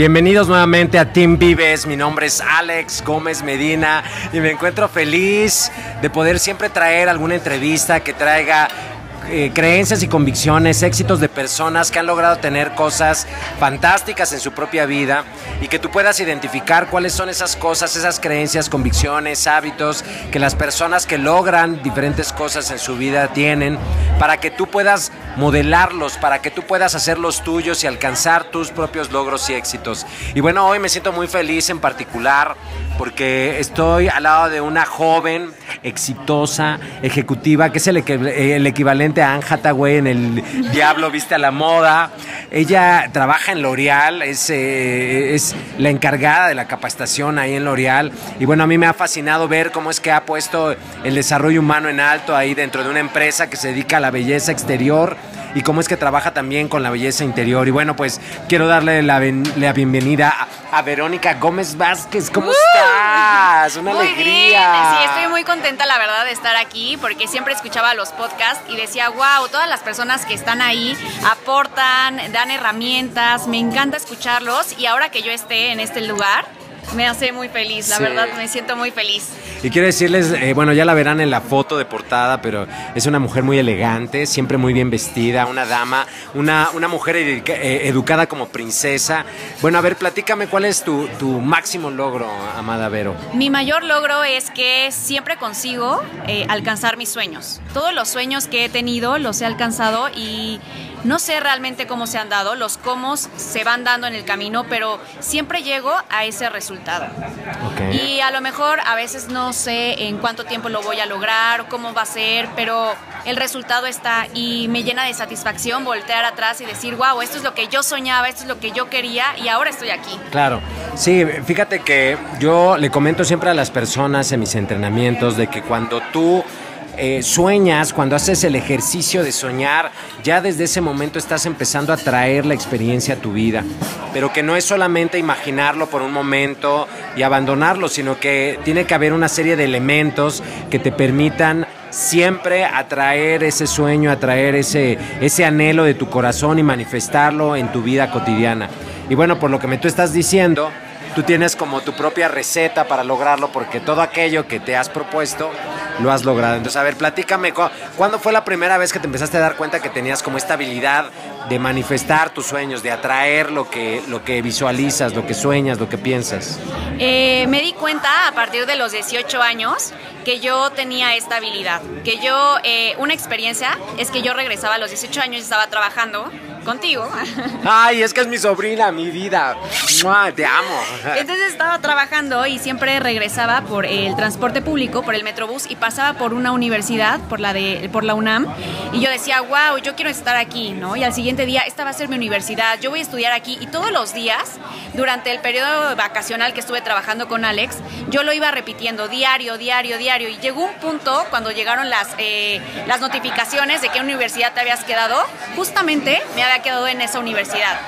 Bienvenidos nuevamente a Team Vives. Mi nombre es Alex Gómez Medina y me encuentro feliz de poder siempre traer alguna entrevista que traiga eh, creencias y convicciones, éxitos de personas que han logrado tener cosas fantásticas en su propia vida y que tú puedas identificar cuáles son esas cosas, esas creencias, convicciones, hábitos que las personas que logran diferentes cosas en su vida tienen para que tú puedas modelarlos, para que tú puedas hacer los tuyos y alcanzar tus propios logros y éxitos. Y bueno, hoy me siento muy feliz en particular porque estoy al lado de una joven exitosa, ejecutiva, que es el, equivalente a Anne Hathaway en El Diablo Viste a la Moda. Ella trabaja en L'Oreal, es, eh, es la encargada de la capacitación ahí en L'Oreal. Y bueno, a mí me ha fascinado ver cómo es que ha puesto el desarrollo humano en alto ahí dentro de una empresa que se dedica a la belleza exterior y cómo es que trabaja también con la belleza interior. Y bueno, pues quiero darle la, la bienvenida a, Verónica Gómez Vázquez. ¿Cómo estás? Una muy alegría. Bien. Sí, estoy muy contenta, la verdad, de estar aquí porque siempre escuchaba los podcasts y decía, wow, todas las personas que están ahí aportan, dan herramientas, me encanta escucharlos y ahora que yo esté en este lugar, me hace muy feliz, la verdad me siento muy feliz. Y quiero decirles, eh, bueno, ya la verán en la foto de portada, pero es una mujer muy elegante, siempre muy bien vestida, una dama, una, una mujer eh, educada como princesa. Bueno, a ver, platícame cuál es tu, tu, máximo logro, amada Vero. Mi mayor logro es que siempre consigo eh, alcanzar mis sueños. Todos los sueños que he tenido los he alcanzado y no sé realmente cómo se han dado, los cómo se van dando en el camino, pero siempre llego a ese resultado. Y a lo mejor a veces no sé en cuánto tiempo lo voy a lograr, cómo va a ser, pero el resultado está y me llena de satisfacción voltear atrás y decir, wow, esto es lo que yo soñaba, esto es lo que yo quería y ahora estoy aquí. Claro, sí, fíjate que yo le comento siempre a las personas en mis entrenamientos de que cuando tú eh, sueñas, cuando haces el ejercicio de soñar, ya desde ese momento estás empezando a traer la experiencia a tu vida. Pero que no es solamente imaginarlo por un momento y abandonarlo, sino que tiene que haber una serie de elementos que te permitan siempre atraer ese sueño, atraer ese, ese anhelo de tu corazón y manifestarlo en tu vida cotidiana. Y bueno, por lo que me tú estás diciendo, tú tienes como tu propia receta para lograrlo, porque todo aquello que te has propuesto lo has logrado. Entonces, a ver, platícame, ¿cuándo fue la primera vez que te empezaste a dar cuenta que tenías como esta habilidad de manifestar tus sueños, de atraer lo que, lo que visualizas, lo que sueñas, lo que piensas? Eh, me di cuenta a partir de los 18 años que yo tenía esta habilidad, que yo, eh, una experiencia es que yo regresaba a los 18 años y estaba trabajando contigo. Ay, es que es mi sobrina, mi vida. Te amo. Entonces estaba trabajando y siempre regresaba por el transporte público, por el Metrobús y pasaba por una universidad, por la de por la UNAM, y yo decía, "Wow, yo quiero estar aquí", ¿no? Y al siguiente día, esta va a ser mi universidad, yo voy a estudiar aquí y todos los días durante el periodo vacacional que estuve trabajando con Alex, yo lo iba repitiendo diario, diario, diario y llegó un punto cuando llegaron las eh, las notificaciones de qué universidad te habías quedado, justamente me había quedado en esa universidad.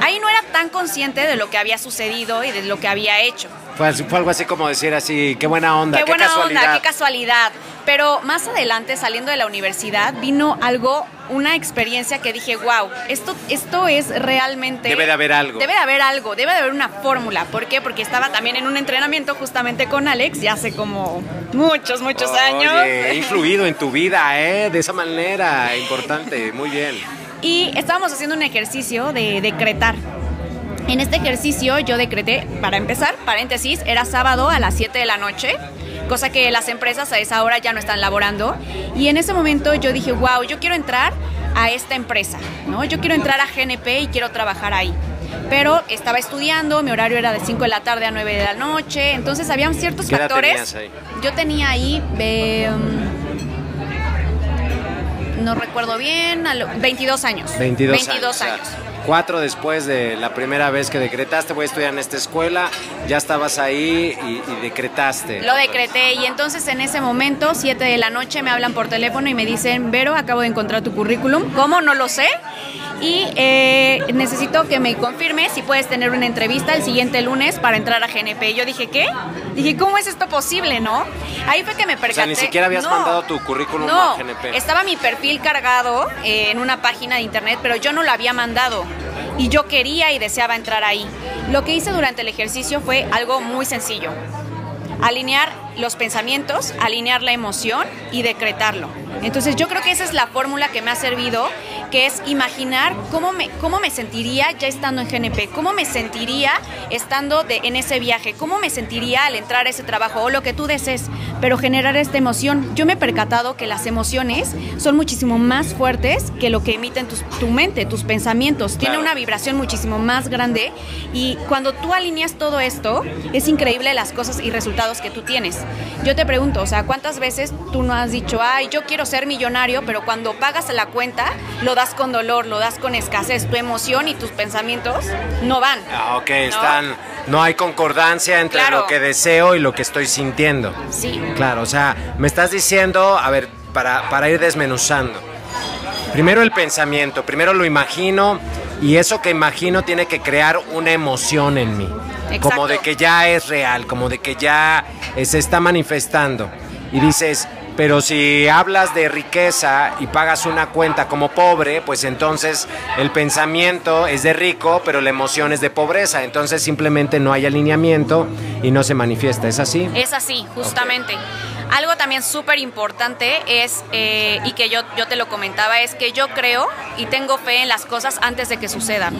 Ahí no era tan consciente de lo que había sucedido y de lo que había hecho. Fue, fue algo así como decir así, qué buena onda, qué, buena onda, qué casualidad. Pero más adelante, saliendo de la universidad, vino algo, una experiencia que dije, wow, esto, esto es realmente... Debe de haber algo. Debe de haber algo, debe de haber una fórmula. ¿Por qué? Porque estaba también en un entrenamiento justamente con Alex, ya hace como muchos, muchos años. He influido en tu vida, ¿eh? De esa manera, importante, muy bien y estábamos haciendo un ejercicio de decretar. En este ejercicio yo decreté, para empezar, paréntesis, era sábado a las 7 de la noche, cosa que las empresas a esa hora ya no están laborando. Y en ese momento yo dije, wow, yo quiero entrar a esta empresa, ¿no? Yo quiero entrar a GNP y quiero trabajar ahí. Pero estaba estudiando, mi horario era de 5 de la tarde a 9 de la noche, entonces habían ciertos ¿Qué factores. Ahí? Yo tenía ahí... Um, no recuerdo bien, 22 años. 22, 22 años. cuatro después de la primera vez que decretaste, voy a estudiar en esta escuela, ya estabas ahí y, decretaste. Lo decreté y entonces en ese momento, 7 de la noche, me hablan por teléfono y me dicen, Vero, acabo de encontrar tu currículum. ¿Cómo? No lo sé y eh, necesito que me confirme si puedes tener una entrevista el siguiente lunes para entrar a GNP. Yo dije, ¿qué? Dije, ¿cómo es esto posible, no? Ahí fue que me percaté. O sea, ni siquiera habías mandado tu currículum a GNP. Estaba mi perfil cargado eh, en una página de internet, pero yo no lo había mandado. y yo quería y deseaba entrar ahí. Lo que hice durante el ejercicio fue algo muy sencillo. Alinear los pensamientos, alinear la emoción y decretarlo. Entonces yo creo que esa es la fórmula que me ha servido, que es imaginar cómo me, cómo me sentiría ya estando en GNP, cómo me sentiría estando de, en ese viaje, cómo me sentiría al entrar a ese trabajo o lo que tú desees, pero generar esta emoción. Yo me he percatado que las emociones son muchísimo más fuertes que lo que emiten tu mente, tus pensamientos. Tiene una vibración muchísimo más grande y cuando tú alineas todo esto, es increíble las cosas y resultados que tú tienes. Yo te pregunto, o sea, ¿cuántas veces tú no has dicho, ay, yo quiero ser millonario, pero cuando pagas la cuenta, lo das con dolor, lo das con escasez, tu emoción y tus pensamientos no van. Ah, ok, están, no hay concordancia entre lo que deseo y lo que estoy sintiendo. Sí. Claro, o sea, me estás diciendo, a ver, para, para ir desmenuzando. Primero el pensamiento, primero lo imagino y eso que imagino tiene que crear una emoción en mí. Como de que ya es real, como de que ya se está manifestando. Y dices, pero si hablas de riqueza y pagas una cuenta como pobre, pues entonces el pensamiento es de rico, pero la emoción es de pobreza. Entonces simplemente no hay alineamiento y no se manifiesta. ¿Es así? Es así, justamente. Algo también súper importante es, eh, y que yo, yo te lo comentaba, es que yo creo y tengo fe en las cosas antes de que sucedan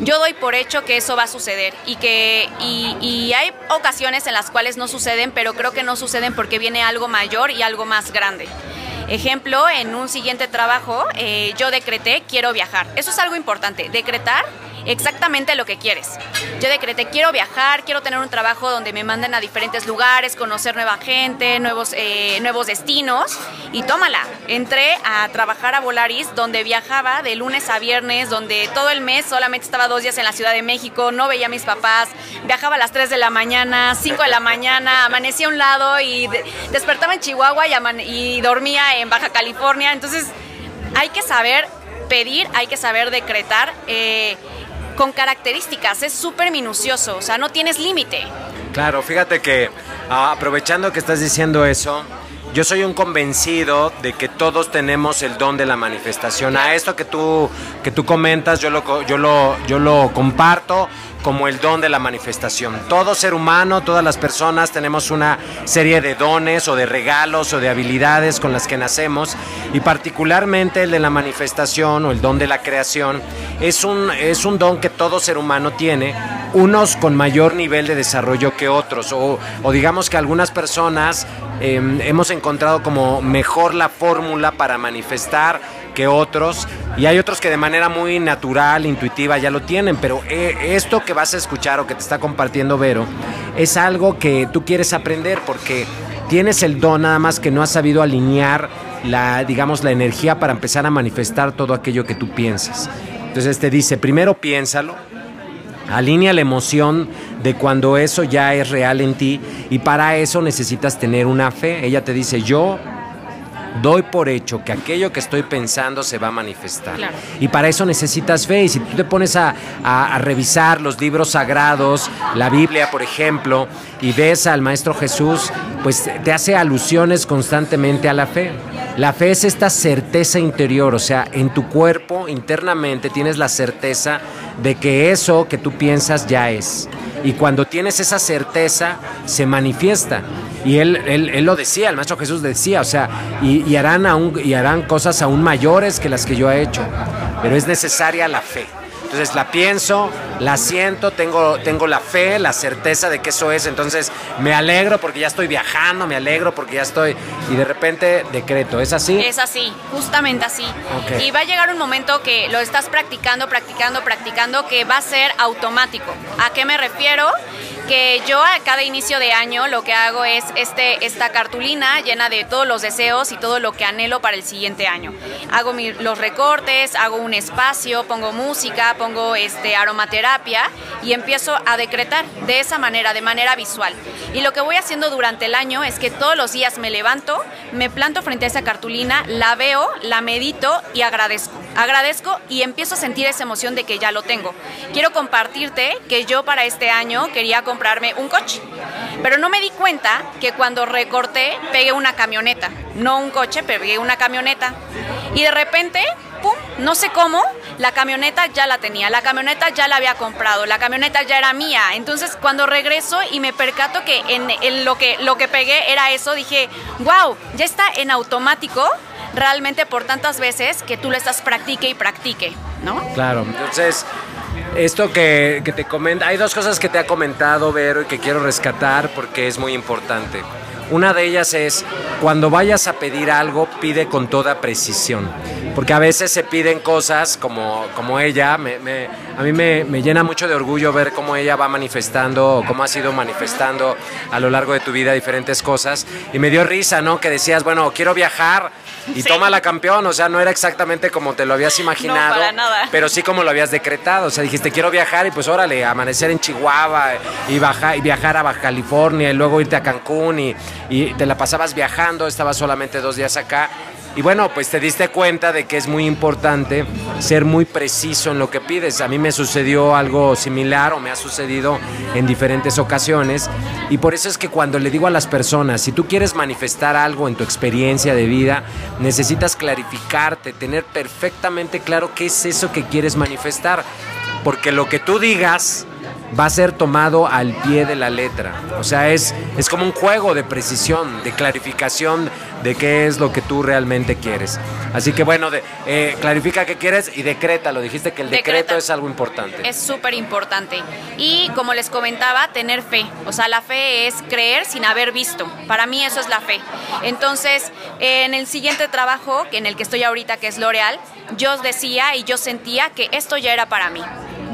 yo doy por hecho que eso va a suceder y que y, hay ocasiones en las cuales no suceden, pero creo que no suceden porque viene algo mayor y algo más grande. Ejemplo, en un siguiente trabajo eh, yo decreté quiero viajar. Eso es algo importante. Decretar exactamente lo que quieres. Yo decreté, quiero viajar, quiero tener un trabajo donde me manden a diferentes lugares, conocer nueva gente, nuevos, eh, nuevos destinos y tómala. Entré a trabajar a Volaris, donde viajaba de lunes a viernes, donde todo el mes solamente estaba dos días en la Ciudad de México, no veía a mis papás, viajaba a las 3 de la mañana, 5 de la mañana, amanecía a un lado y despertaba en Chihuahua y, dormía en Baja California. Entonces, hay que saber pedir, hay que saber decretar. Eh, con características, es súper minucioso, o sea, no tienes límite. Claro, fíjate que ah, aprovechando que estás diciendo eso, yo soy un convencido de que todos tenemos el don de la manifestación. A esto que tú, que tú comentas, yo lo, yo, lo, yo lo comparto como el don de la manifestación. Todo ser humano, todas las personas tenemos una serie de dones o de regalos o de habilidades con las que nacemos y particularmente el de la manifestación o el don de la creación es un, es un don que todo ser humano tiene, unos con mayor nivel de desarrollo que otros o, o digamos que algunas personas em, hemos encontrado como mejor la fórmula para manifestar que otros y hay otros que de manera muy natural, intuitiva ya lo tienen, pero eh, esto que vas a escuchar o que te está compartiendo Vero es algo que tú quieres aprender porque tienes el don nada más que no has sabido alinear la digamos la energía para empezar a manifestar todo aquello que tú piensas. Entonces te dice, primero piénsalo, Alinea la emoción de cuando eso ya es real en ti y para eso necesitas tener una fe. Ella te dice, yo doy por hecho que aquello que estoy pensando se va a manifestar. Y para eso necesitas fe. Y si tú te pones a, revisar los libros sagrados, la Biblia, por ejemplo, y ves al Maestro Jesús, pues te hace alusiones constantemente a la fe. La fe es esta certeza interior, o sea, en tu cuerpo internamente tienes la certeza de que eso que tú piensas ya es. Y cuando tienes esa certeza, se manifiesta. Y él, él, lo decía, el Maestro Jesús decía, o sea, y, harán aún, y harán cosas aún mayores que las que yo he hecho. Pero es necesaria la fe. Entonces la pienso, la siento, tengo, tengo la fe, la certeza de que eso es. Entonces me alegro porque ya estoy viajando, me alegro porque ya estoy. Y de repente decreto, ¿es así? Es así, justamente así. Y va a llegar un momento que lo estás practicando, practicando, practicando, que va a ser automático. ¿A qué me refiero? Que yo a cada inicio de año lo que hago es este, esta cartulina llena de todos los deseos y todo lo que anhelo para el siguiente año. Hago los recortes, hago un espacio, pongo música, pongo este, aromaterapia y empiezo a decretar de esa manera, de manera visual. Y lo que voy haciendo durante el año es que todos los días me levanto, me planto frente a esa cartulina, la veo, la medito y agradezco. Agradezco y empiezo a sentir esa emoción de que ya lo tengo. Quiero compartirte que yo para este año quería comprarme un coche, pero no me di cuenta que cuando recorté pegué una camioneta, no un coche, pero pegué una camioneta. Y de repente pum, no sé cómo, la camioneta ya la tenía, la camioneta ya la había comprado, la camioneta ya era mía. Entonces, cuando regreso y me percato que en, lo, que, lo que pegué era eso, dije, wow, ya está en automático realmente por tantas veces que tú lo estás practique y practique, ¿no? Claro, entonces esto que, que, te comenta, hay dos cosas que te ha comentado Vero y que quiero rescatar porque es muy importante. Una de ellas es, cuando vayas a pedir algo, pide con toda precisión. Porque a veces se piden cosas como, como ella. Me, a mí me, me, llena mucho de orgullo ver cómo ella va manifestando o cómo ha sido manifestando a lo largo de tu vida diferentes cosas. Y me dio risa, ¿no? Que decías, bueno, quiero viajar y toma la campeón, o sea, no era exactamente como te lo habías imaginado, pero sí como lo habías decretado, o sea, dijiste quiero viajar y pues órale, amanecer en Chihuahua y, y viajar a Baja California y luego irte a Cancún y, y te la pasabas viajando, estabas solamente dos días acá y bueno, pues te diste cuenta de que es muy importante ser muy preciso en lo que pides. A mí me sucedió algo similar o me ha sucedido en diferentes ocasiones. Y por eso es que cuando le digo a las personas, si tú quieres manifestar algo en tu experiencia de vida, necesitas clarificarte, tener perfectamente claro qué es eso que quieres manifestar. Porque lo que tú digas va a ser tomado al pie de la letra. O sea, es, es como un juego de precisión, de clarificación de qué es lo que tú realmente quieres. Así que bueno, de, eh, clarifica qué quieres y decreta. Lo Dijiste que el decreto es algo importante. Es súper importante. Y como les comentaba, tener fe. O sea, la fe es creer sin haber visto. Para mí eso es la fe. Entonces, en el siguiente trabajo, en el que estoy ahorita, que es L'Oreal, yo decía y yo sentía que esto ya era para mí.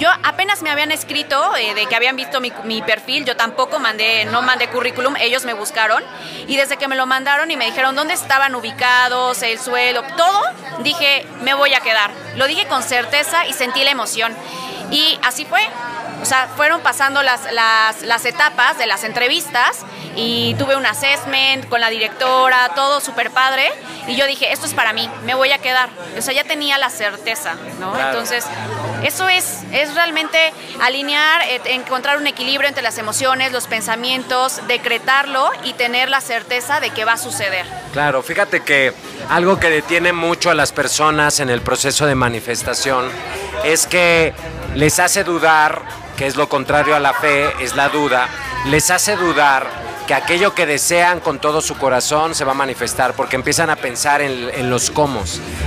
Yo apenas me habían escrito eh, de que habían visto mi, mi, perfil, yo tampoco mandé, no mandé currículum, ellos me buscaron y desde que me lo mandaron y me dijeron dónde estaban ubicados, el suelo, todo, dije, me voy a quedar. Lo dije con certeza y sentí la emoción. Y así fue. O sea, fueron pasando las, las, las etapas de las entrevistas y tuve un assessment con la directora, todo súper padre. Y yo dije, esto es para mí, me voy a quedar. O sea, ya tenía la certeza, ¿no? Entonces, eso es, es realmente alinear, eh, encontrar un equilibrio entre las emociones, los pensamientos, decretarlo y tener la certeza de que va a suceder. Claro, fíjate que algo que detiene mucho a las personas en el proceso de manifestación es que les hace dudar, que es lo contrario a la fe, es la duda, les hace dudar que aquello que desean con todo su corazón se va a manifestar, porque empiezan a pensar en, los cómo,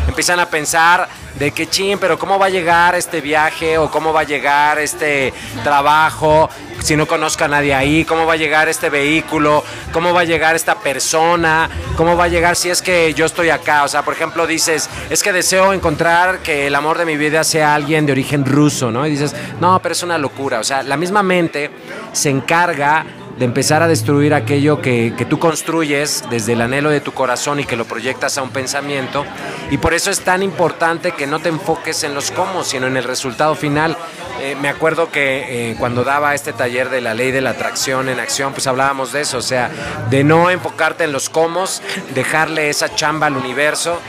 empiezan a pensar de que ching, pero cómo va a llegar este viaje o cómo va a llegar este trabajo si no conozco a nadie ahí, cómo va a llegar este vehículo, cómo va a llegar esta persona, cómo va a llegar si es que yo estoy acá. O sea, por ejemplo, dices, es que deseo encontrar que el amor de mi vida sea alguien de origen ruso, ¿no? Y dices, no, pero es una locura. O sea, la misma mente se encarga de empezar a destruir aquello que, que, tú construyes desde el anhelo de tu corazón y que lo proyectas a un pensamiento. Y por eso es tan importante que no te enfoques en los cómo, sino en el resultado final. Eh, me acuerdo que eh, cuando daba este taller de la ley de la atracción en acción, pues hablábamos de eso, o sea, de no enfocarte en los cómo, dejarle esa chamba al universo,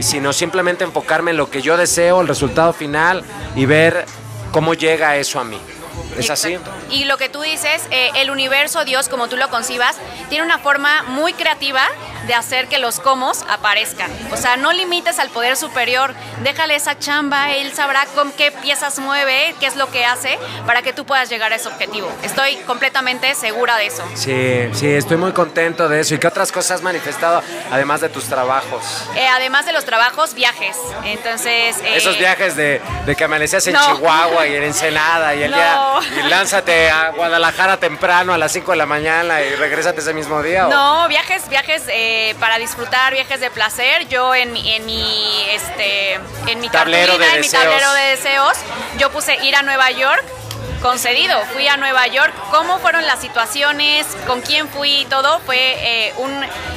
sino simplemente enfocarme en lo que yo deseo, el resultado final y ver cómo llega eso a mí. ¿Es así? Y lo que tú dices, eh, el universo, Dios, como tú lo concibas, tiene una forma muy creativa de hacer que los comos aparezcan. O sea, no limites al poder superior, déjale esa chamba, él sabrá con qué piezas mueve, qué es lo que hace para que tú puedas llegar a ese objetivo. Estoy completamente segura de eso. Sí, sí, estoy muy contento de eso. ¿Y qué otras cosas has manifestado además de tus trabajos? Eh, además de los trabajos, viajes. Entonces... Eh, Esos viajes de, de que amanecías en Chihuahua y en Ensenada y el día... Y lánzate a Guadalajara temprano a las 5 de la mañana y regresate ese mismo día. No, viajes, viajes... Eh, para disfrutar viajes de placer. Yo en mi, en mi, este, en mi tablero de en mi tablero de deseos, yo puse ir a Nueva York concedido. Fui a Nueva York. ¿Cómo fueron las situaciones? ¿Con quién fui? Todo fue eh, un,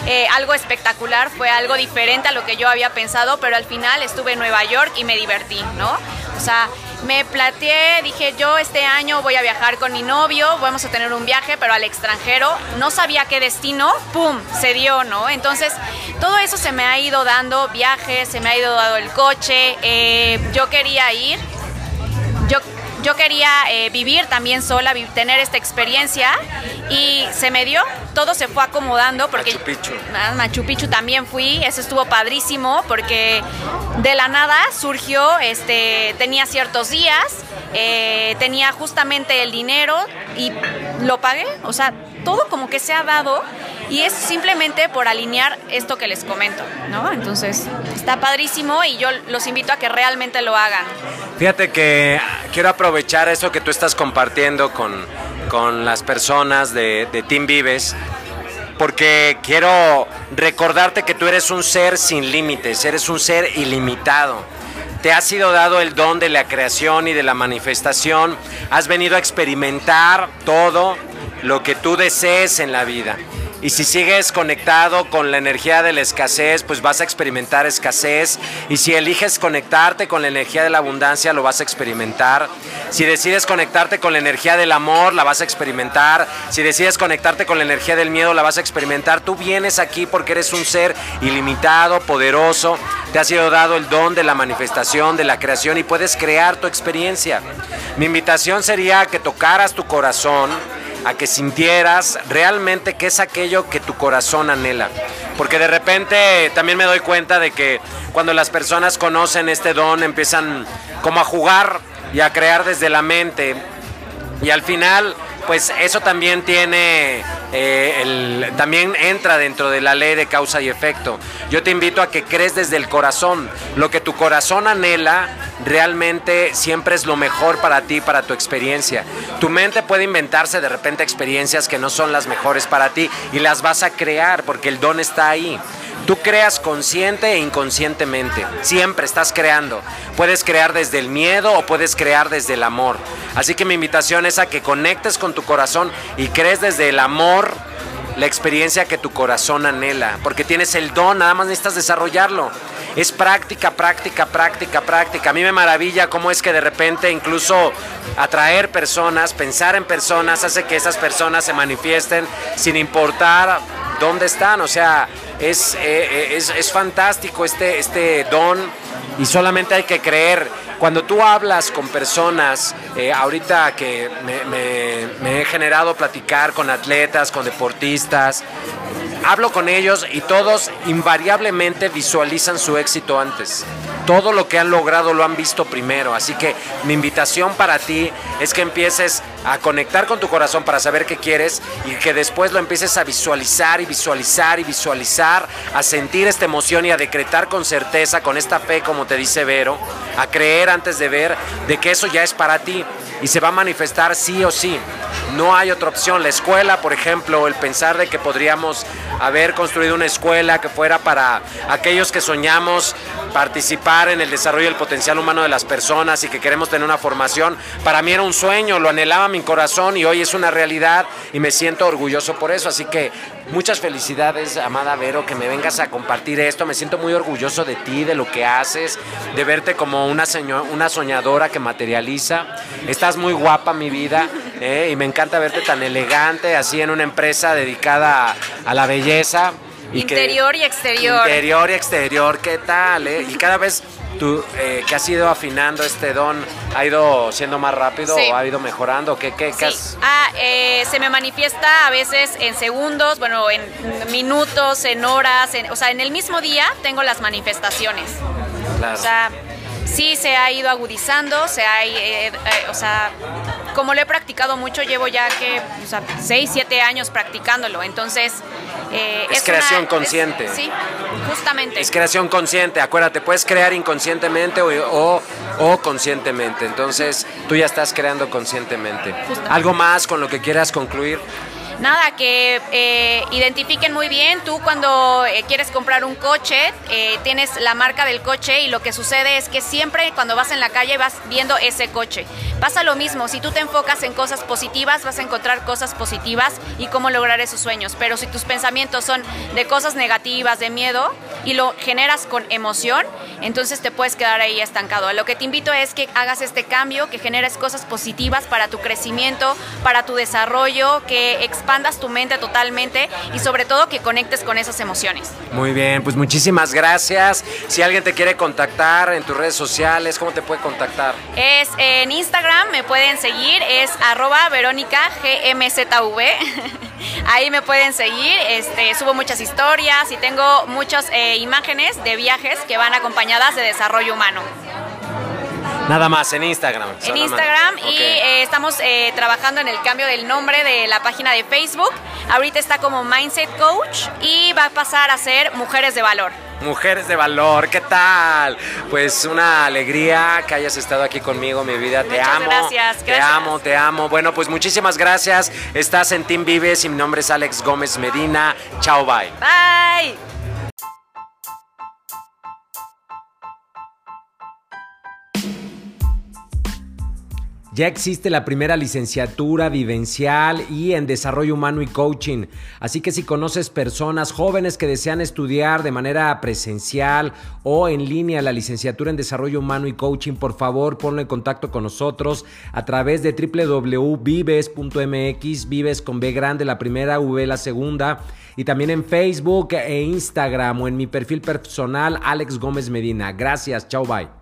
eh, algo espectacular, fue algo diferente a lo que yo había pensado, pero al final estuve en Nueva York y me divertí, ¿no? O sea, me plateé, dije yo este año voy a viajar con mi novio, vamos a tener un viaje, pero al extranjero, no sabía qué destino, ¡pum! se dio, ¿no? Entonces, todo eso se me ha ido dando, viajes, se me ha ido dando el coche, eh, yo quería ir, yo quería eh, vivir también sola, tener esta experiencia y se me dio, todo se fue acomodando porque Machu Picchu. Ah, Machu Picchu también fui, eso estuvo padrísimo porque de la nada surgió, este, tenía ciertos días, eh, tenía justamente el dinero y lo pagué, o sea, todo como que se ha dado y es simplemente por alinear esto que les comento, ¿no? Entonces, está padrísimo y yo los invito a que realmente lo hagan. Fíjate que quiero aprovechar eso que tú estás compartiendo con, con las personas de, de Team Vives porque quiero recordarte que tú eres un ser sin límites, eres un ser ilimitado. Te ha sido dado el don de la creación y de la manifestación. Has venido a experimentar todo lo que tú desees en la vida. Y si sigues conectado con la energía de la escasez, pues vas a experimentar escasez. Y si eliges conectarte con la energía de la abundancia, lo vas a experimentar. Si decides conectarte con la energía del amor, la vas a experimentar. Si decides conectarte con la energía del miedo, la vas a experimentar. Tú vienes aquí porque eres un ser ilimitado, poderoso. Te ha sido dado el don de la manifestación, de la creación y puedes crear tu experiencia. Mi invitación sería que tocaras tu corazón a que sintieras realmente qué es aquello que tu corazón anhela. Porque de repente también me doy cuenta de que cuando las personas conocen este don empiezan como a jugar y a crear desde la mente. Y al final pues eso también tiene, eh, también entra dentro de la ley de causa y efecto. Yo te invito a que crees desde el corazón. Lo que tu corazón anhela realmente siempre es lo mejor para ti, para tu experiencia. Tu mente puede inventarse de repente experiencias que no son las mejores para ti y las vas a crear porque el don está ahí. Tú creas consciente e inconscientemente. Siempre estás creando. Puedes crear desde el miedo o puedes crear desde el amor. Así que mi invitación es a que conectes con tu corazón y crees desde el amor la experiencia que tu corazón anhela. Porque tienes el don, nada más necesitas desarrollarlo. Es práctica, práctica, práctica, práctica. A mí me maravilla cómo es que de repente incluso atraer personas, pensar en personas, hace que esas personas se manifiesten sin importar dónde están. O sea, es, eh, eh, es, es, fantástico este, este don y solamente hay que creer. Cuando tú hablas con personas, eh, ahorita que me, he generado platicar con atletas, con deportistas, hablo con ellos y todos invariablemente visualizan su éxito antes. Todo lo que han logrado lo han visto primero. Así que mi invitación para ti es que empieces a conectar con tu corazón para saber qué quieres y que después lo empieces a visualizar y visualizar y visualizar, a sentir esta emoción y a decretar con certeza, con esta fe, como te dice Vero, a creer antes de ver de que eso ya es para ti y se va a manifestar sí o sí. No hay otra opción. La escuela, por ejemplo, el pensar de que podríamos haber construido una escuela que fuera para aquellos que soñamos participar en el desarrollo del potencial humano de las personas y que queremos tener una formación, para mí era un sueño, lo anhelaba mi corazón y hoy es una realidad y me siento orgulloso por eso. Así que muchas felicidades, amada Vero, que me vengas a compartir esto. Me siento muy orgulloso de ti, de lo que haces, de verte como una, una soñadora que materializa. Estás muy guapa, mi vida, ¿eh? y me encanta verte tan elegante, así en una empresa dedicada a, a la belleza. Y interior que, y exterior. Interior y exterior, ¿qué tal? Eh? Y cada vez tú eh, que has ido afinando este don, ¿ha ido siendo más rápido sí. o ha ido mejorando? ¿Qué, qué, sí. has... ah, eh, se me manifiesta a veces en segundos, bueno, en minutos, en horas, en, o sea, en el mismo día tengo las manifestaciones. Claro. O sea, sí se ha ido agudizando, se ha, eh, eh, o sea, como lo he practicado mucho, llevo ya que, o sea, 6, 7 años practicándolo, entonces... Eh, es, es, creación una, consciente. Es, sí, justamente. Es creación consciente, acuérdate, puedes crear inconscientemente o, o, o conscientemente, entonces tú ya estás creando conscientemente. ¿Algo más con lo que quieras concluir? Nada, que eh, identifiquen muy bien. Tú cuando eh, quieres comprar un coche, eh, tienes la marca del coche y lo que sucede es que siempre cuando vas en la calle vas viendo ese coche. Pasa lo mismo, si tú te enfocas en cosas positivas, vas a encontrar cosas positivas y cómo lograr esos sueños. Pero si tus pensamientos son de cosas negativas, de miedo, y lo generas con emoción, entonces te puedes quedar ahí estancado. A lo que te invito es que hagas este cambio, que generes cosas positivas para tu crecimiento, para tu desarrollo, que expandas tu mente totalmente y sobre todo que conectes con esas emociones. Muy bien, pues muchísimas gracias. Si alguien te quiere contactar en tus redes sociales, ¿cómo te puede contactar? Es en Instagram, me pueden seguir, es arroba Verónica GMZV. Ahí me pueden seguir, este, subo muchas historias y tengo muchas eh, imágenes de viajes que van acompañadas de desarrollo humano. Nada más, en Instagram. En Instagram y eh, estamos eh, trabajando en el cambio del nombre de la página de Facebook. Ahorita está como Mindset Coach y va a pasar a ser Mujeres de Valor. Mujeres de valor, ¿qué tal? Pues una alegría que hayas estado aquí conmigo, mi vida. Te amo. Gracias, Te amo, te amo. Bueno, pues muchísimas gracias. Estás en Team Vives y mi nombre es Alex Gómez Medina. Chao, bye. Bye. Ya existe la primera licenciatura vivencial y en desarrollo humano y coaching. Así que si conoces personas jóvenes que desean estudiar de manera presencial o en línea la licenciatura en desarrollo humano y coaching, por favor ponlo en contacto con nosotros a través de www.vives.mx, vives con B grande la primera, V la segunda, y también en Facebook e Instagram o en mi perfil personal Alex Gómez Medina. Gracias, chao, bye.